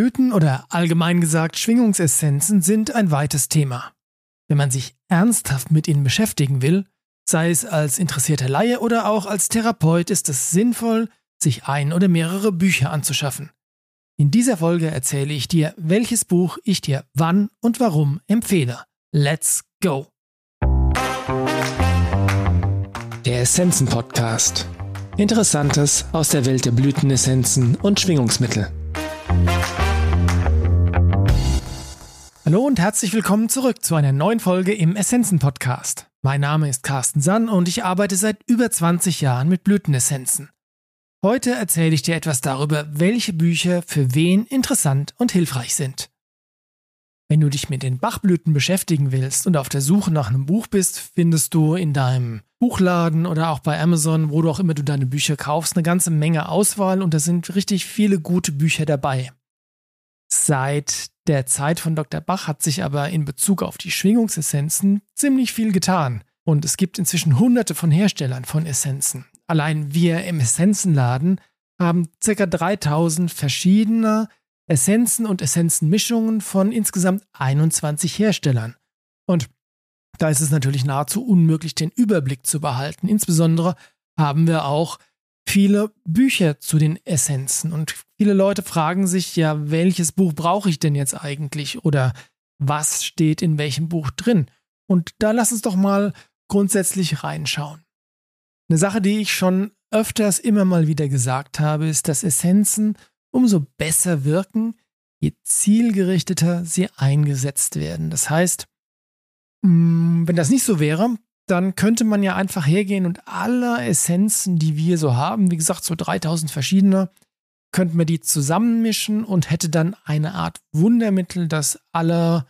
Blüten oder allgemein gesagt Schwingungsessenzen sind ein weites Thema. Wenn man sich ernsthaft mit ihnen beschäftigen will, sei es als interessierter Laie oder auch als Therapeut, ist es sinnvoll, sich ein oder mehrere Bücher anzuschaffen. In dieser Folge erzähle ich dir, welches Buch ich dir wann und warum empfehle. Let's go! Der Essenzen Podcast. Interessantes aus der Welt der Blütenessenzen und Schwingungsmittel. Hallo und herzlich willkommen zurück zu einer neuen Folge im Essenzen Podcast. Mein Name ist Carsten Sann und ich arbeite seit über 20 Jahren mit Blütenessenzen. Heute erzähle ich dir etwas darüber, welche Bücher für wen interessant und hilfreich sind. Wenn du dich mit den Bachblüten beschäftigen willst und auf der Suche nach einem Buch bist, findest du in deinem Buchladen oder auch bei Amazon, wo du auch immer du deine Bücher kaufst, eine ganze Menge Auswahl und da sind richtig viele gute Bücher dabei. Seit der Zeit von Dr. Bach hat sich aber in Bezug auf die Schwingungsessenzen ziemlich viel getan. Und es gibt inzwischen hunderte von Herstellern von Essenzen. Allein wir im Essenzenladen haben ca. 3000 verschiedene Essenzen und Essenzenmischungen von insgesamt 21 Herstellern. Und da ist es natürlich nahezu unmöglich, den Überblick zu behalten. Insbesondere haben wir auch viele Bücher zu den Essenzen und viele Leute fragen sich ja, welches Buch brauche ich denn jetzt eigentlich oder was steht in welchem Buch drin? Und da lass uns doch mal grundsätzlich reinschauen. Eine Sache, die ich schon öfters immer mal wieder gesagt habe, ist, dass Essenzen umso besser wirken, je zielgerichteter sie eingesetzt werden. Das heißt, mm, wenn das nicht so wäre, dann könnte man ja einfach hergehen und alle Essenzen, die wir so haben, wie gesagt, so 3000 verschiedene, könnten wir die zusammenmischen und hätte dann eine Art Wundermittel, das alle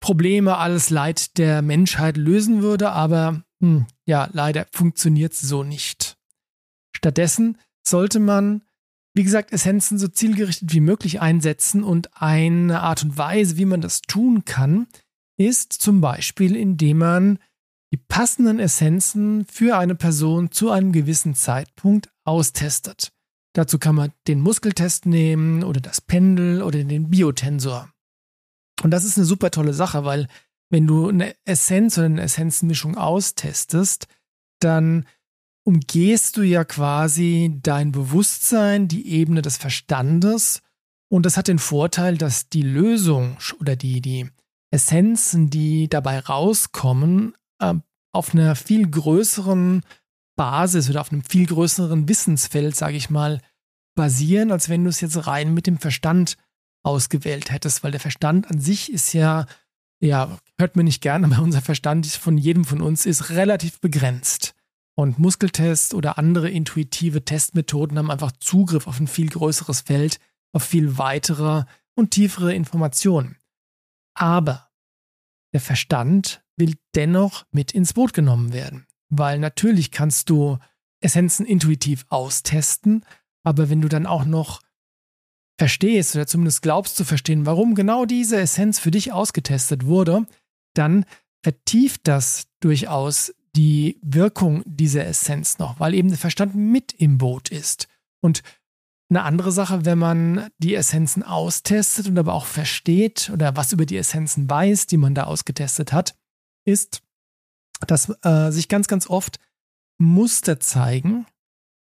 Probleme, alles Leid der Menschheit lösen würde, aber hm, ja, leider funktioniert es so nicht. Stattdessen sollte man, wie gesagt, Essenzen so zielgerichtet wie möglich einsetzen und eine Art und Weise, wie man das tun kann, ist zum Beispiel, indem man die passenden Essenzen für eine Person zu einem gewissen Zeitpunkt austestet. Dazu kann man den Muskeltest nehmen oder das Pendel oder den Biotensor. Und das ist eine super tolle Sache, weil wenn du eine Essenz oder eine Essenzenmischung austestest, dann umgehst du ja quasi dein Bewusstsein, die Ebene des Verstandes. Und das hat den Vorteil, dass die Lösung oder die, die Essenzen, die dabei rauskommen, äh, auf einer viel größeren Basis oder auf einem viel größeren Wissensfeld, sage ich mal, basieren, als wenn du es jetzt rein mit dem Verstand ausgewählt hättest, weil der Verstand an sich ist ja ja, hört mir nicht gern, aber unser Verstand von jedem von uns ist relativ begrenzt. Und Muskeltests oder andere intuitive Testmethoden haben einfach Zugriff auf ein viel größeres Feld, auf viel weitere und tiefere Informationen. Aber der Verstand will dennoch mit ins Boot genommen werden, weil natürlich kannst du Essenzen intuitiv austesten, aber wenn du dann auch noch verstehst oder zumindest glaubst zu verstehen, warum genau diese Essenz für dich ausgetestet wurde, dann vertieft das durchaus die Wirkung dieser Essenz noch, weil eben der Verstand mit im Boot ist. Und eine andere Sache, wenn man die Essenzen austestet und aber auch versteht oder was über die Essenzen weiß, die man da ausgetestet hat, ist, dass äh, sich ganz, ganz oft Muster zeigen.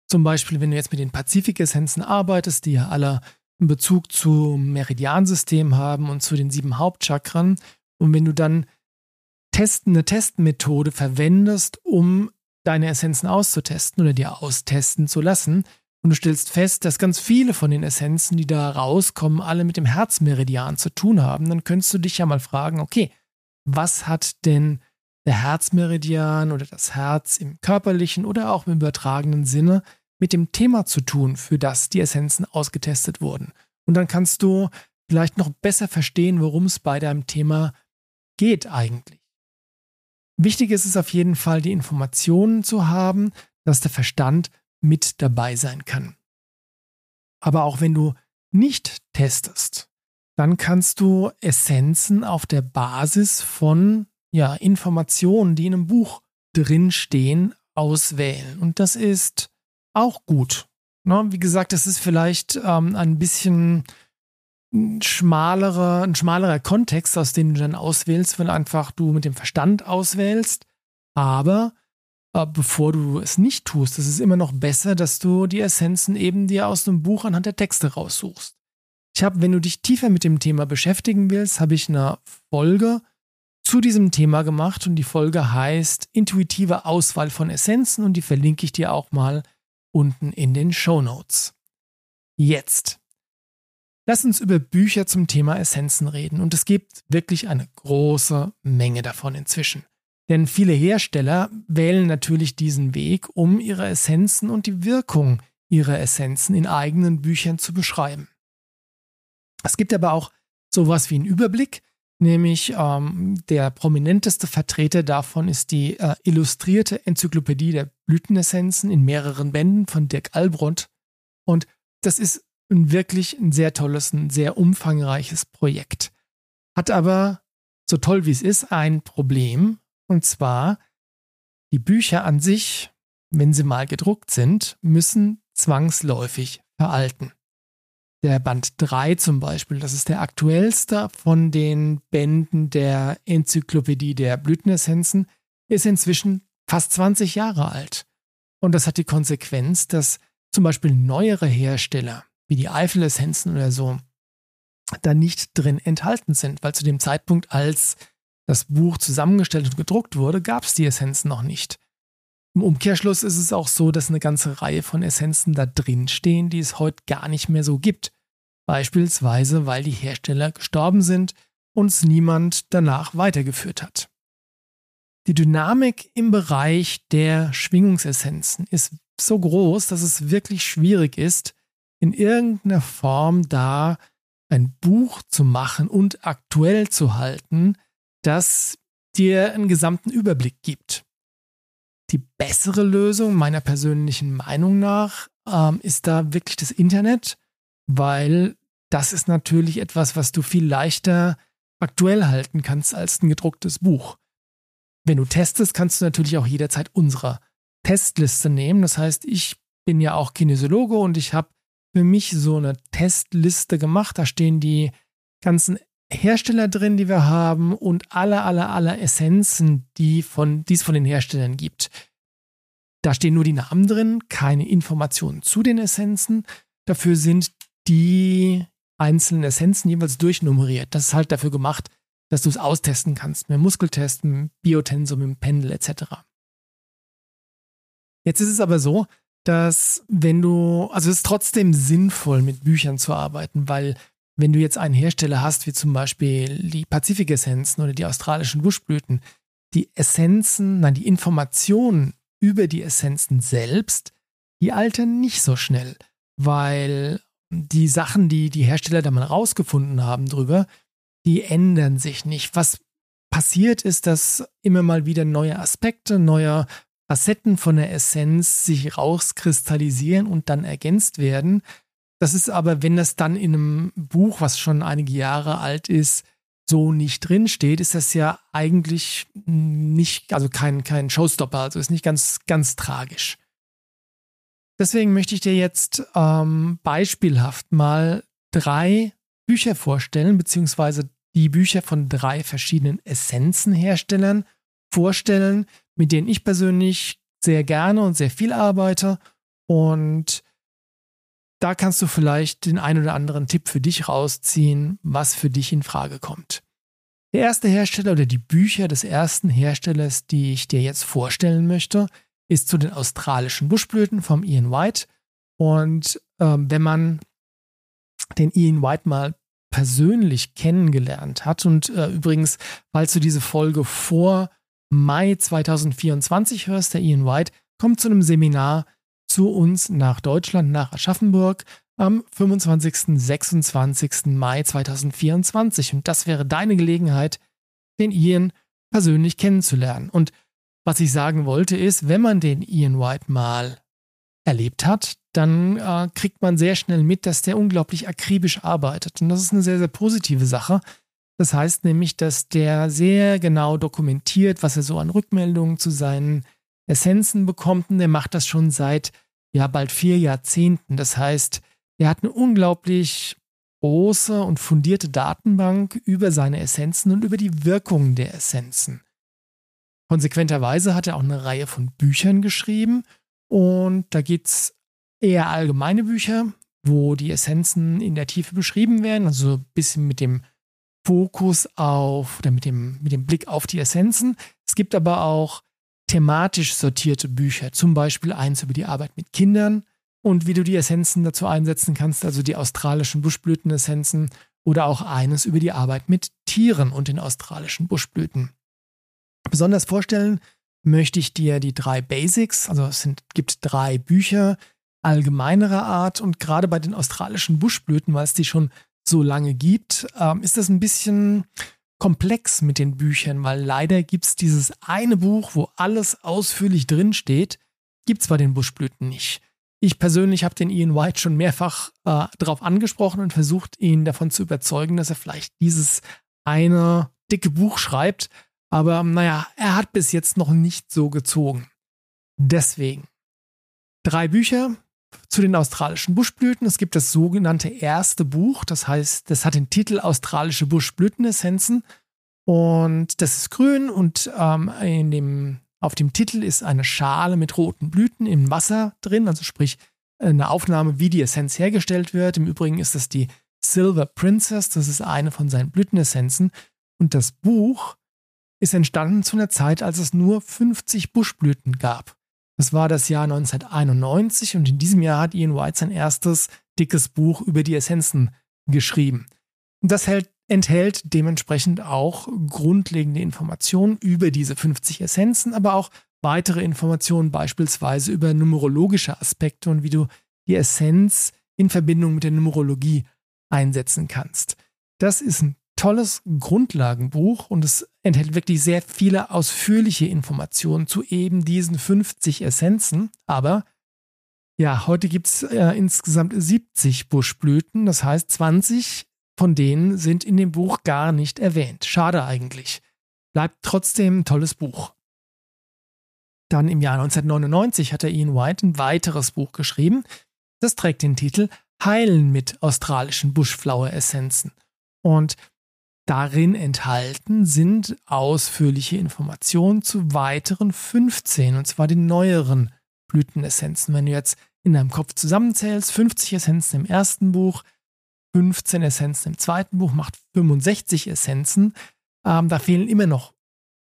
Zum Beispiel, wenn du jetzt mit den Pazifik-Essenzen arbeitest, die ja alle einen Bezug zum Meridiansystem haben und zu den sieben Hauptchakren. Und wenn du dann Testen, eine Testmethode verwendest, um deine Essenzen auszutesten oder dir austesten zu lassen, und du stellst fest, dass ganz viele von den Essenzen, die da rauskommen, alle mit dem Herzmeridian zu tun haben, dann könntest du dich ja mal fragen, okay, was hat denn der Herzmeridian oder das Herz im körperlichen oder auch im übertragenen Sinne mit dem Thema zu tun, für das die Essenzen ausgetestet wurden. Und dann kannst du vielleicht noch besser verstehen, worum es bei deinem Thema geht eigentlich. Wichtig ist es auf jeden Fall, die Informationen zu haben, dass der Verstand mit dabei sein kann. Aber auch wenn du nicht testest, dann kannst du Essenzen auf der Basis von ja, Informationen, die in einem Buch drinstehen, auswählen. Und das ist auch gut. Ne? Wie gesagt, das ist vielleicht ähm, ein bisschen ein schmalerer, ein schmalerer Kontext, aus dem du dann auswählst, weil einfach du mit dem Verstand auswählst. Aber äh, bevor du es nicht tust, ist es immer noch besser, dass du die Essenzen eben dir aus dem Buch anhand der Texte raussuchst. Ich habe, wenn du dich tiefer mit dem Thema beschäftigen willst, habe ich eine Folge zu diesem Thema gemacht und die Folge heißt Intuitive Auswahl von Essenzen und die verlinke ich dir auch mal unten in den Show Notes. Jetzt. Lass uns über Bücher zum Thema Essenzen reden und es gibt wirklich eine große Menge davon inzwischen. Denn viele Hersteller wählen natürlich diesen Weg, um ihre Essenzen und die Wirkung ihrer Essenzen in eigenen Büchern zu beschreiben. Es gibt aber auch sowas wie einen Überblick, nämlich ähm, der prominenteste Vertreter davon ist die äh, illustrierte Enzyklopädie der Blütenessenzen in mehreren Bänden von Dirk Albront. Und das ist ein wirklich ein sehr tolles, ein sehr umfangreiches Projekt. Hat aber, so toll wie es ist, ein Problem. Und zwar, die Bücher an sich, wenn sie mal gedruckt sind, müssen zwangsläufig veralten. Der Band 3 zum Beispiel, das ist der aktuellste von den Bänden der Enzyklopädie der Blütenessenzen, ist inzwischen fast 20 Jahre alt. Und das hat die Konsequenz, dass zum Beispiel neuere Hersteller, wie die Eifelessenzen oder so, da nicht drin enthalten sind, weil zu dem Zeitpunkt, als das Buch zusammengestellt und gedruckt wurde, gab es die Essenzen noch nicht. Im Umkehrschluss ist es auch so, dass eine ganze Reihe von Essenzen da drin stehen, die es heute gar nicht mehr so gibt. Beispielsweise, weil die Hersteller gestorben sind und es niemand danach weitergeführt hat. Die Dynamik im Bereich der Schwingungsessenzen ist so groß, dass es wirklich schwierig ist, in irgendeiner Form da ein Buch zu machen und aktuell zu halten, das dir einen gesamten Überblick gibt. Die bessere Lösung meiner persönlichen Meinung nach ähm, ist da wirklich das Internet weil das ist natürlich etwas, was du viel leichter aktuell halten kannst als ein gedrucktes Buch. Wenn du testest, kannst du natürlich auch jederzeit unsere Testliste nehmen. Das heißt, ich bin ja auch Kinesiologe und ich habe für mich so eine Testliste gemacht. Da stehen die ganzen Hersteller drin, die wir haben und alle, alle, alle Essenzen, die, von, die es von den Herstellern gibt. Da stehen nur die Namen drin, keine Informationen zu den Essenzen. Dafür sind die einzelnen Essenzen jeweils durchnummeriert. Das ist halt dafür gemacht, dass du es austesten kannst. Mit Muskeltest, mit Biotensor, mit Pendel etc. Jetzt ist es aber so, dass wenn du, also es ist trotzdem sinnvoll, mit Büchern zu arbeiten, weil wenn du jetzt einen Hersteller hast, wie zum Beispiel die Pazifik-Essenzen oder die australischen Buschblüten, die Essenzen, nein, die Informationen über die Essenzen selbst, die altern nicht so schnell, weil die Sachen, die die Hersteller da mal rausgefunden haben drüber, die ändern sich nicht. Was passiert ist, dass immer mal wieder neue Aspekte, neue Facetten von der Essenz sich rauskristallisieren und dann ergänzt werden. Das ist aber, wenn das dann in einem Buch, was schon einige Jahre alt ist, so nicht drin steht, ist das ja eigentlich nicht, also kein, kein Showstopper, also ist nicht ganz, ganz tragisch. Deswegen möchte ich dir jetzt ähm, beispielhaft mal drei Bücher vorstellen, beziehungsweise die Bücher von drei verschiedenen Essenzenherstellern vorstellen, mit denen ich persönlich sehr gerne und sehr viel arbeite. Und da kannst du vielleicht den ein oder anderen Tipp für dich rausziehen, was für dich in Frage kommt. Der erste Hersteller oder die Bücher des ersten Herstellers, die ich dir jetzt vorstellen möchte, ist zu den australischen Buschblüten vom Ian White. Und ähm, wenn man den Ian White mal persönlich kennengelernt hat, und äh, übrigens, falls du diese Folge vor Mai 2024 hörst, der Ian White kommt zu einem Seminar zu uns nach Deutschland, nach Aschaffenburg am 25. 26. Mai 2024. Und das wäre deine Gelegenheit, den Ian persönlich kennenzulernen. Und was ich sagen wollte ist, wenn man den Ian White mal erlebt hat, dann äh, kriegt man sehr schnell mit, dass der unglaublich akribisch arbeitet. Und das ist eine sehr, sehr positive Sache. Das heißt nämlich, dass der sehr genau dokumentiert, was er so an Rückmeldungen zu seinen Essenzen bekommt. Und der macht das schon seit ja bald vier Jahrzehnten. Das heißt, er hat eine unglaublich große und fundierte Datenbank über seine Essenzen und über die Wirkungen der Essenzen. Konsequenterweise hat er auch eine Reihe von Büchern geschrieben und da geht es eher allgemeine Bücher, wo die Essenzen in der Tiefe beschrieben werden, also ein bisschen mit dem Fokus auf oder mit dem, mit dem Blick auf die Essenzen. Es gibt aber auch thematisch sortierte Bücher, zum Beispiel eins über die Arbeit mit Kindern und wie du die Essenzen dazu einsetzen kannst, also die australischen Buschblütenessenzen oder auch eines über die Arbeit mit Tieren und den australischen Buschblüten. Besonders vorstellen möchte ich dir die drei Basics, also es sind, gibt drei Bücher allgemeinerer Art und gerade bei den australischen Buschblüten, weil es die schon so lange gibt, ähm, ist das ein bisschen komplex mit den Büchern, weil leider gibt es dieses eine Buch, wo alles ausführlich drinsteht, gibt es bei den Buschblüten nicht. Ich persönlich habe den Ian White schon mehrfach äh, darauf angesprochen und versucht, ihn davon zu überzeugen, dass er vielleicht dieses eine dicke Buch schreibt. Aber naja, er hat bis jetzt noch nicht so gezogen. Deswegen. Drei Bücher, zu den australischen Buschblüten. Es gibt das sogenannte erste Buch, das heißt, das hat den Titel Australische Buschblütenessenzen und das ist grün und ähm, in dem, auf dem Titel ist eine Schale mit roten Blüten im Wasser drin, also sprich eine Aufnahme, wie die Essenz hergestellt wird. Im Übrigen ist das die Silver Princess, das ist eine von seinen Blütenessenzen und das Buch ist entstanden zu einer Zeit, als es nur 50 Buschblüten gab. Das war das Jahr 1991 und in diesem Jahr hat Ian White sein erstes dickes Buch über die Essenzen geschrieben. Das hält, enthält dementsprechend auch grundlegende Informationen über diese 50 Essenzen, aber auch weitere Informationen beispielsweise über numerologische Aspekte und wie du die Essenz in Verbindung mit der Numerologie einsetzen kannst. Das ist ein tolles Grundlagenbuch und es enthält wirklich sehr viele ausführliche Informationen zu eben diesen 50 Essenzen. Aber ja, heute gibt es äh, insgesamt 70 Buschblüten, das heißt 20 von denen sind in dem Buch gar nicht erwähnt. Schade eigentlich. Bleibt trotzdem ein tolles Buch. Dann im Jahr 1999 hat er Ian White ein weiteres Buch geschrieben. Das trägt den Titel Heilen mit australischen Buschflower-Essenzen. Und Darin enthalten sind ausführliche Informationen zu weiteren 15, und zwar den neueren Blütenessenzen. Wenn du jetzt in deinem Kopf zusammenzählst, 50 Essenzen im ersten Buch, 15 Essenzen im zweiten Buch, macht 65 Essenzen. Ähm, da fehlen immer noch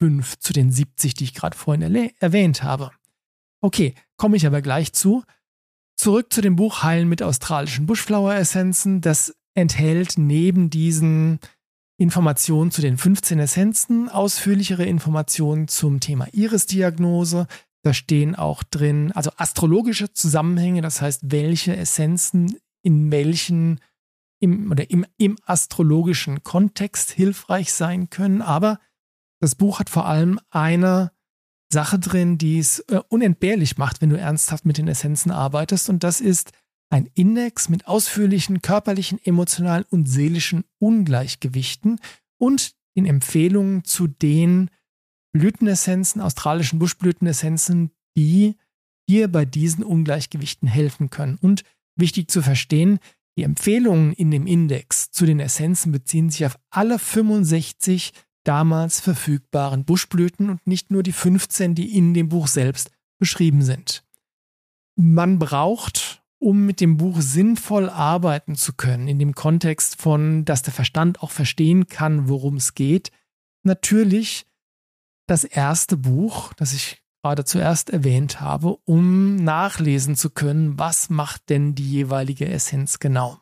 5 zu den 70, die ich gerade vorhin erwähnt habe. Okay, komme ich aber gleich zu. Zurück zu dem Buch Heilen mit australischen Bushflower-Essenzen. Das enthält neben diesen Informationen zu den 15 Essenzen, ausführlichere Informationen zum Thema Iris-Diagnose. Da stehen auch drin, also astrologische Zusammenhänge, das heißt, welche Essenzen in welchen im, oder im, im astrologischen Kontext hilfreich sein können. Aber das Buch hat vor allem eine Sache drin, die es äh, unentbehrlich macht, wenn du ernsthaft mit den Essenzen arbeitest. Und das ist ein Index mit ausführlichen körperlichen, emotionalen und seelischen Ungleichgewichten und den Empfehlungen zu den Blütenessenzen, australischen Buschblütenessenzen, die dir bei diesen Ungleichgewichten helfen können. Und wichtig zu verstehen, die Empfehlungen in dem Index zu den Essenzen beziehen sich auf alle 65 damals verfügbaren Buschblüten und nicht nur die 15, die in dem Buch selbst beschrieben sind. Man braucht um mit dem Buch sinnvoll arbeiten zu können, in dem Kontext von, dass der Verstand auch verstehen kann, worum es geht, natürlich das erste Buch, das ich gerade zuerst erwähnt habe, um nachlesen zu können, was macht denn die jeweilige Essenz genau.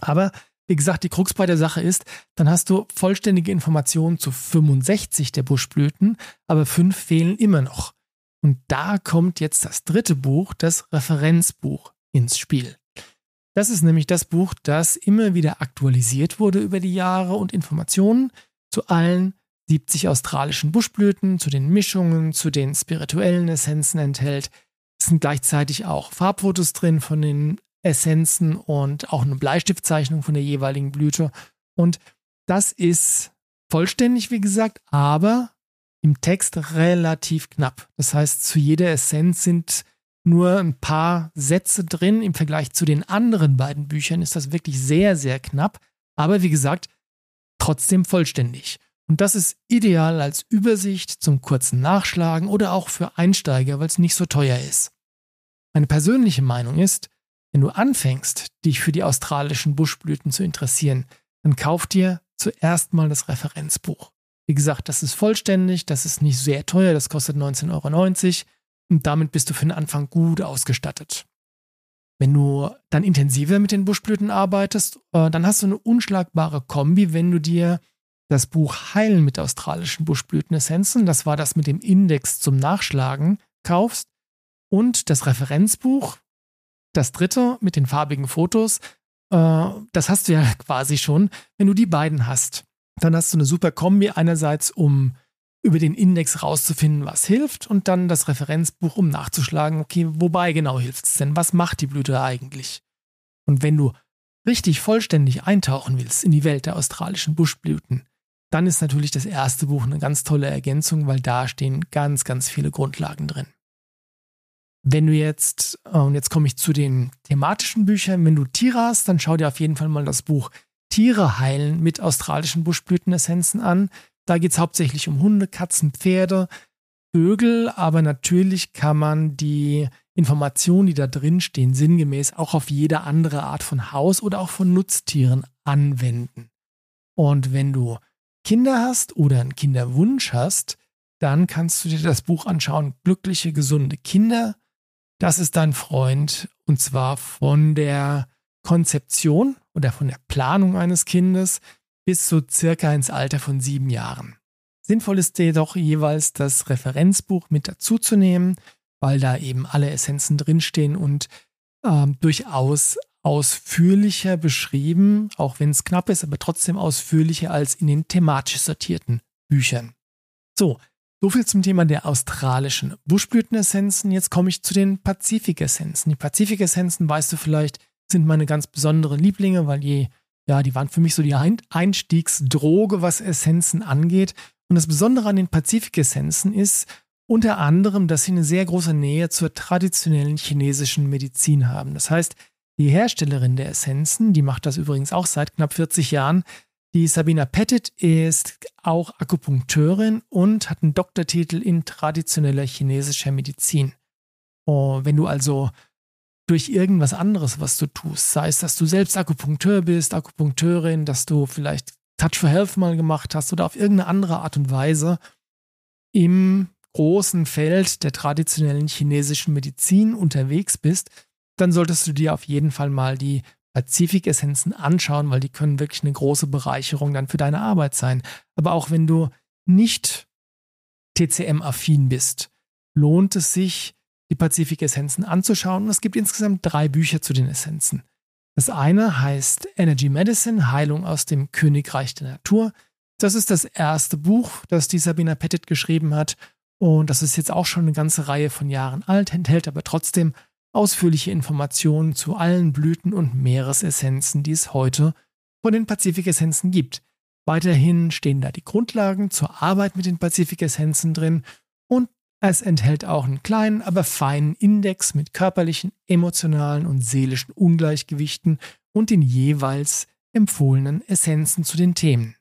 Aber wie gesagt, die Krux bei der Sache ist, dann hast du vollständige Informationen zu 65 der Buschblüten, aber fünf fehlen immer noch. Und da kommt jetzt das dritte Buch, das Referenzbuch, ins Spiel. Das ist nämlich das Buch, das immer wieder aktualisiert wurde über die Jahre und Informationen zu allen 70 australischen Buschblüten, zu den Mischungen, zu den spirituellen Essenzen enthält. Es sind gleichzeitig auch Farbfotos drin von den Essenzen und auch eine Bleistiftzeichnung von der jeweiligen Blüte. Und das ist vollständig, wie gesagt, aber im Text relativ knapp. Das heißt, zu jeder Essenz sind nur ein paar Sätze drin. Im Vergleich zu den anderen beiden Büchern ist das wirklich sehr, sehr knapp. Aber wie gesagt, trotzdem vollständig. Und das ist ideal als Übersicht zum kurzen Nachschlagen oder auch für Einsteiger, weil es nicht so teuer ist. Meine persönliche Meinung ist, wenn du anfängst, dich für die australischen Buschblüten zu interessieren, dann kauf dir zuerst mal das Referenzbuch. Wie gesagt, das ist vollständig, das ist nicht sehr teuer, das kostet 19,90 Euro und damit bist du für den Anfang gut ausgestattet. Wenn du dann intensiver mit den Buschblüten arbeitest, äh, dann hast du eine unschlagbare Kombi, wenn du dir das Buch Heilen mit australischen Buschblütenessenzen, das war das mit dem Index zum Nachschlagen, kaufst und das Referenzbuch, das dritte mit den farbigen Fotos, äh, das hast du ja quasi schon. Wenn du die beiden hast, dann hast du eine super Kombi einerseits, um über den Index rauszufinden, was hilft und dann das Referenzbuch, um nachzuschlagen, okay, wobei genau hilft es denn? Was macht die Blüte eigentlich? Und wenn du richtig vollständig eintauchen willst in die Welt der australischen Buschblüten, dann ist natürlich das erste Buch eine ganz tolle Ergänzung, weil da stehen ganz, ganz viele Grundlagen drin. Wenn du jetzt, äh, und jetzt komme ich zu den thematischen Büchern, wenn du Tiere hast, dann schau dir auf jeden Fall mal das Buch Tiere heilen mit australischen Buschblütenessenzen an. Da geht es hauptsächlich um Hunde, Katzen, Pferde, Vögel, aber natürlich kann man die Informationen, die da drin stehen, sinngemäß auch auf jede andere Art von Haus oder auch von Nutztieren anwenden. Und wenn du Kinder hast oder einen Kinderwunsch hast, dann kannst du dir das Buch anschauen, Glückliche, gesunde Kinder. Das ist dein Freund und zwar von der Konzeption oder von der Planung eines Kindes bis so circa ins Alter von sieben Jahren. Sinnvoll ist jedoch jeweils das Referenzbuch mit dazuzunehmen, weil da eben alle Essenzen drinstehen und ähm, durchaus ausführlicher beschrieben, auch wenn es knapp ist, aber trotzdem ausführlicher als in den thematisch sortierten Büchern. So, soviel zum Thema der australischen Buschblütenessenzen. Jetzt komme ich zu den Pazifik-Essenzen. Die Pazifik-Essenzen, weißt du vielleicht, sind meine ganz besonderen Lieblinge, weil je ja, die waren für mich so die Einstiegsdroge, was Essenzen angeht. Und das Besondere an den Pazifik-Essenzen ist unter anderem, dass sie eine sehr große Nähe zur traditionellen chinesischen Medizin haben. Das heißt, die Herstellerin der Essenzen, die macht das übrigens auch seit knapp 40 Jahren, die Sabina Pettit ist auch Akupunkteurin und hat einen Doktortitel in traditioneller chinesischer Medizin. Oh, wenn du also durch irgendwas anderes, was du tust. Sei es, dass du selbst Akupunkteur bist, Akupunkteurin, dass du vielleicht Touch for Health mal gemacht hast oder auf irgendeine andere Art und Weise im großen Feld der traditionellen chinesischen Medizin unterwegs bist, dann solltest du dir auf jeden Fall mal die Pazifik-Essenzen anschauen, weil die können wirklich eine große Bereicherung dann für deine Arbeit sein. Aber auch wenn du nicht TCM-affin bist, lohnt es sich, die Pazifik-Essenzen anzuschauen. Und es gibt insgesamt drei Bücher zu den Essenzen. Das eine heißt Energy Medicine, Heilung aus dem Königreich der Natur. Das ist das erste Buch, das die Sabina Pettit geschrieben hat. Und das ist jetzt auch schon eine ganze Reihe von Jahren alt, enthält aber trotzdem ausführliche Informationen zu allen Blüten und Meeresessenzen, die es heute von den Pazifik-Essenzen gibt. Weiterhin stehen da die Grundlagen zur Arbeit mit den Pazifik-Essenzen drin es enthält auch einen kleinen, aber feinen Index mit körperlichen, emotionalen und seelischen Ungleichgewichten und den jeweils empfohlenen Essenzen zu den Themen.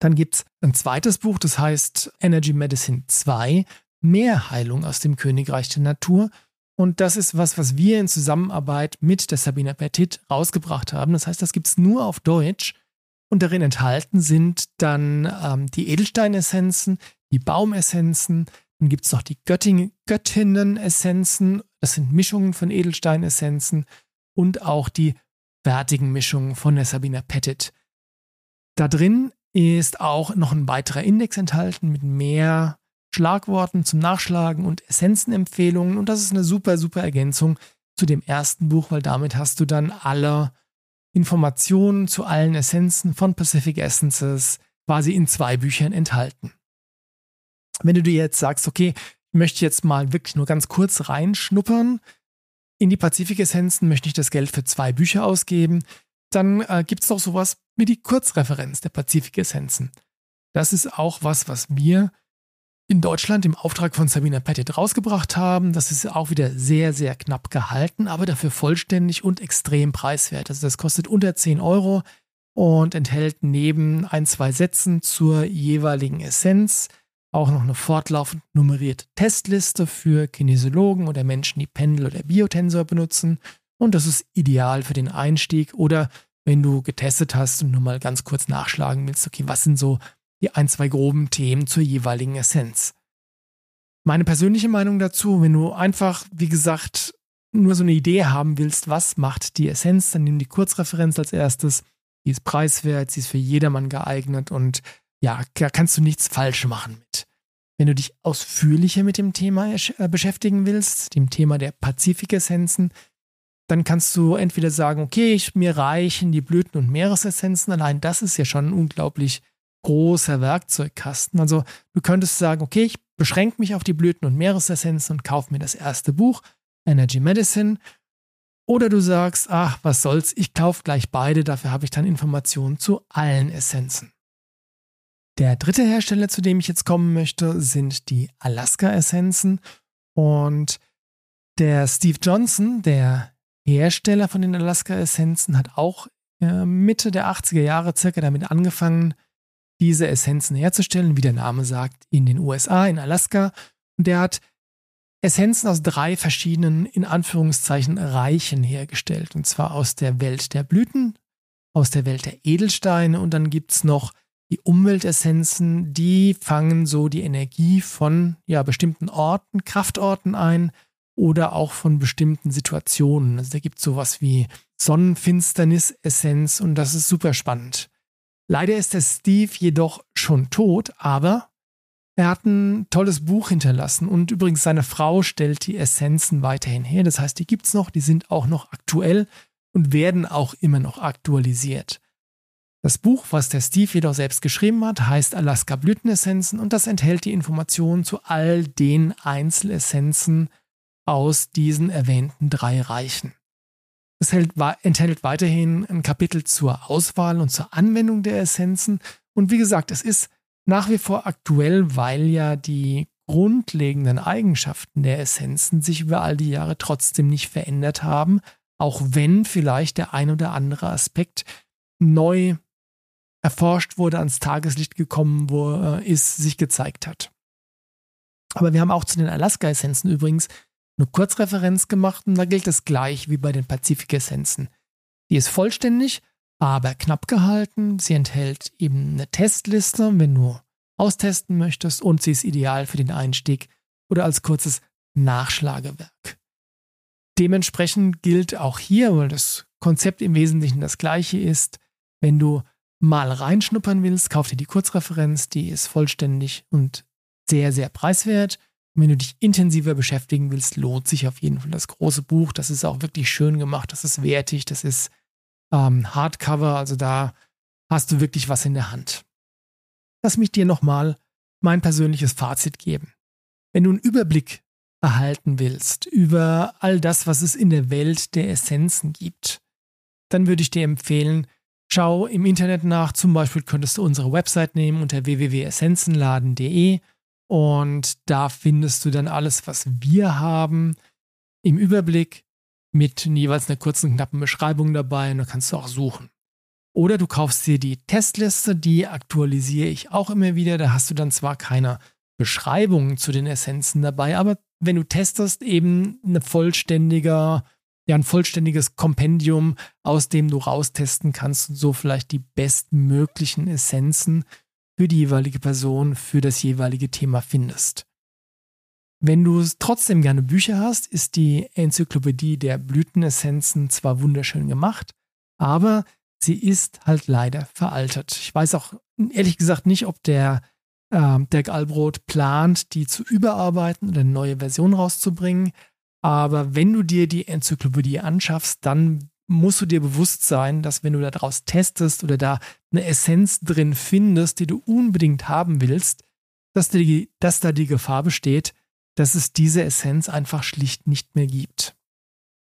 Dann gibt es ein zweites Buch, das heißt Energy Medicine 2, Mehr Heilung aus dem Königreich der Natur. Und das ist was, was wir in Zusammenarbeit mit der Sabina Petit rausgebracht haben. Das heißt, das gibt es nur auf Deutsch. Und darin enthalten sind dann ähm, die Edelsteinessenzen, die Baumessenzen, dann gibt es noch die Götting Göttinnen-Essenzen, das sind Mischungen von Edelsteinessenzen und auch die fertigen Mischungen von der Sabina Pettit. Da drin ist auch noch ein weiterer Index enthalten mit mehr Schlagworten zum Nachschlagen und Essenzenempfehlungen und das ist eine super, super Ergänzung zu dem ersten Buch, weil damit hast du dann alle Informationen zu allen Essenzen von Pacific Essences quasi in zwei Büchern enthalten. Wenn du dir jetzt sagst, okay, ich möchte jetzt mal wirklich nur ganz kurz reinschnuppern in die Pazifik-Essenzen, möchte ich das Geld für zwei Bücher ausgeben, dann äh, gibt es noch sowas wie die Kurzreferenz der Pazifik-Essenzen. Das ist auch was, was mir in Deutschland im Auftrag von Sabina Pettit rausgebracht haben. Das ist auch wieder sehr, sehr knapp gehalten, aber dafür vollständig und extrem preiswert. Also das kostet unter 10 Euro und enthält neben ein, zwei Sätzen zur jeweiligen Essenz auch noch eine fortlaufend nummerierte Testliste für Kinesiologen oder Menschen, die Pendel oder Biotensor benutzen. Und das ist ideal für den Einstieg oder wenn du getestet hast und nur mal ganz kurz nachschlagen willst, okay, was sind so die ein, zwei groben Themen zur jeweiligen Essenz. Meine persönliche Meinung dazu, wenn du einfach, wie gesagt, nur so eine Idee haben willst, was macht die Essenz, dann nimm die Kurzreferenz als erstes. Die ist preiswert, sie ist für jedermann geeignet und ja, da kannst du nichts falsch machen mit. Wenn du dich ausführlicher mit dem Thema äh, beschäftigen willst, dem Thema der Pazifik-Essenzen, dann kannst du entweder sagen, okay, ich, mir reichen die Blüten- und Meeresessenzen, allein das ist ja schon ein unglaublich großer Werkzeugkasten. Also du könntest sagen, okay, ich beschränke mich auf die Blüten- und Meeresessenzen und kaufe mir das erste Buch, Energy Medicine. Oder du sagst, ach, was soll's, ich kaufe gleich beide, dafür habe ich dann Informationen zu allen Essenzen. Der dritte Hersteller, zu dem ich jetzt kommen möchte, sind die Alaska-Essenzen. Und der Steve Johnson, der Hersteller von den Alaska-Essenzen, hat auch äh, Mitte der 80er Jahre circa damit angefangen, diese Essenzen herzustellen, wie der Name sagt, in den USA, in Alaska. Und der hat Essenzen aus drei verschiedenen, in Anführungszeichen, Reichen hergestellt. Und zwar aus der Welt der Blüten, aus der Welt der Edelsteine und dann gibt es noch die Umweltessenzen, die fangen so die Energie von ja, bestimmten Orten, Kraftorten ein oder auch von bestimmten Situationen. Also da gibt es sowas wie Sonnenfinsternis-Essenz und das ist super spannend. Leider ist der Steve jedoch schon tot, aber er hat ein tolles Buch hinterlassen und übrigens seine Frau stellt die Essenzen weiterhin her. Das heißt, die gibt es noch, die sind auch noch aktuell und werden auch immer noch aktualisiert. Das Buch, was der Steve jedoch selbst geschrieben hat, heißt Alaska Blütenessenzen und das enthält die Informationen zu all den Einzelessenzen aus diesen erwähnten drei Reichen. Es hält, enthält weiterhin ein Kapitel zur Auswahl und zur Anwendung der Essenzen. Und wie gesagt, es ist nach wie vor aktuell, weil ja die grundlegenden Eigenschaften der Essenzen sich über all die Jahre trotzdem nicht verändert haben, auch wenn vielleicht der ein oder andere Aspekt neu erforscht wurde, ans Tageslicht gekommen wo, äh, ist, sich gezeigt hat. Aber wir haben auch zu den Alaska-Essenzen übrigens eine Kurzreferenz gemacht und da gilt es gleich wie bei den Pazifik-Essenzen. Die ist vollständig, aber knapp gehalten. Sie enthält eben eine Testliste, wenn du austesten möchtest und sie ist ideal für den Einstieg oder als kurzes Nachschlagewerk. Dementsprechend gilt auch hier, weil das Konzept im Wesentlichen das gleiche ist, wenn du mal reinschnuppern willst, kauf dir die Kurzreferenz, die ist vollständig und sehr, sehr preiswert. Und wenn du dich intensiver beschäftigen willst, lohnt sich auf jeden Fall das große Buch. Das ist auch wirklich schön gemacht, das ist wertig, das ist ähm, Hardcover, also da hast du wirklich was in der Hand. Lass mich dir nochmal mein persönliches Fazit geben. Wenn du einen Überblick erhalten willst über all das, was es in der Welt der Essenzen gibt, dann würde ich dir empfehlen, schau im Internet nach. Zum Beispiel könntest du unsere Website nehmen unter www.essenzenladen.de und da findest du dann alles, was wir haben, im Überblick mit jeweils einer kurzen, knappen Beschreibung dabei und da kannst du auch suchen. Oder du kaufst dir die Testliste, die aktualisiere ich auch immer wieder. Da hast du dann zwar keine Beschreibungen zu den Essenzen dabei, aber wenn du testest, eben eine vollständige, ja, ein vollständiges Kompendium, aus dem du raustesten kannst und so vielleicht die bestmöglichen Essenzen für die jeweilige Person, für das jeweilige Thema findest. Wenn du trotzdem gerne Bücher hast, ist die Enzyklopädie der Blütenessenzen zwar wunderschön gemacht, aber sie ist halt leider veraltet. Ich weiß auch ehrlich gesagt nicht, ob der äh, Dirk Albrot plant, die zu überarbeiten oder eine neue Version rauszubringen. Aber wenn du dir die Enzyklopädie anschaffst, dann musst du dir bewusst sein, dass wenn du daraus testest oder da eine Essenz drin findest, die du unbedingt haben willst, dass, die, dass da die Gefahr besteht, dass es diese Essenz einfach schlicht nicht mehr gibt.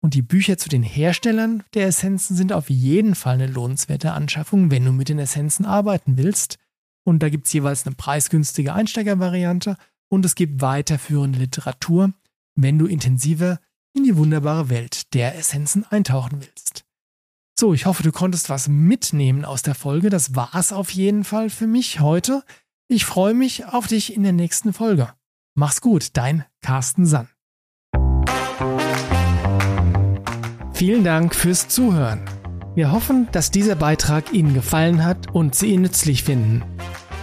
Und die Bücher zu den Herstellern der Essenzen sind auf jeden Fall eine lohnenswerte Anschaffung, wenn du mit den Essenzen arbeiten willst. Und da gibt es jeweils eine preisgünstige Einsteigervariante und es gibt weiterführende Literatur, wenn du intensiver in die wunderbare Welt der Essenzen eintauchen willst. So, ich hoffe, du konntest was mitnehmen aus der Folge. Das war es auf jeden Fall für mich heute. Ich freue mich auf dich in der nächsten Folge. Mach's gut, dein Carsten Sann. Vielen Dank fürs Zuhören. Wir hoffen, dass dieser Beitrag Ihnen gefallen hat und Sie ihn nützlich finden.